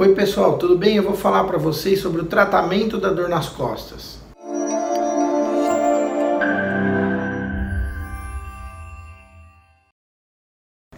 Oi pessoal, tudo bem? Eu vou falar para vocês sobre o tratamento da dor nas costas.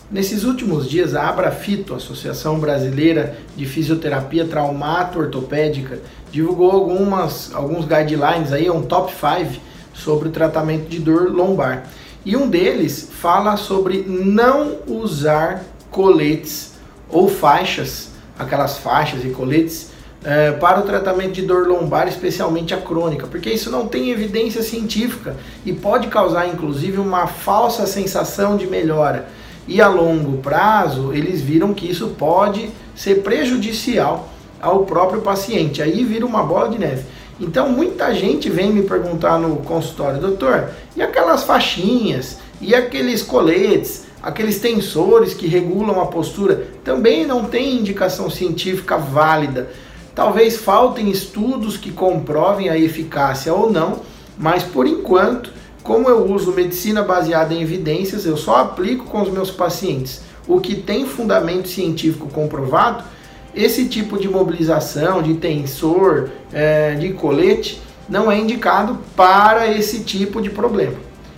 Nesses últimos dias, a Abrafito, Associação Brasileira de Fisioterapia Traumato-Ortopédica, divulgou algumas, alguns guidelines, aí, um top 5 sobre o tratamento de dor lombar. E um deles fala sobre não usar coletes ou faixas, aquelas faixas e coletes, é, para o tratamento de dor lombar, especialmente a crônica, porque isso não tem evidência científica e pode causar inclusive uma falsa sensação de melhora e a longo prazo eles viram que isso pode ser prejudicial ao próprio paciente. Aí vira uma bola de neve. Então muita gente vem me perguntar no consultório, doutor, e aquelas faixinhas, e aqueles coletes, aqueles tensores que regulam a postura, também não tem indicação científica válida. Talvez faltem estudos que comprovem a eficácia ou não, mas por enquanto como eu uso medicina baseada em evidências, eu só aplico com os meus pacientes o que tem fundamento científico comprovado. Esse tipo de mobilização, de tensor, é, de colete, não é indicado para esse tipo de problema.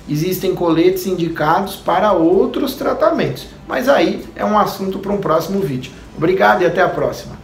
Existem coletes indicados para outros tratamentos, mas aí é um assunto para um próximo vídeo. Obrigado e até a próxima.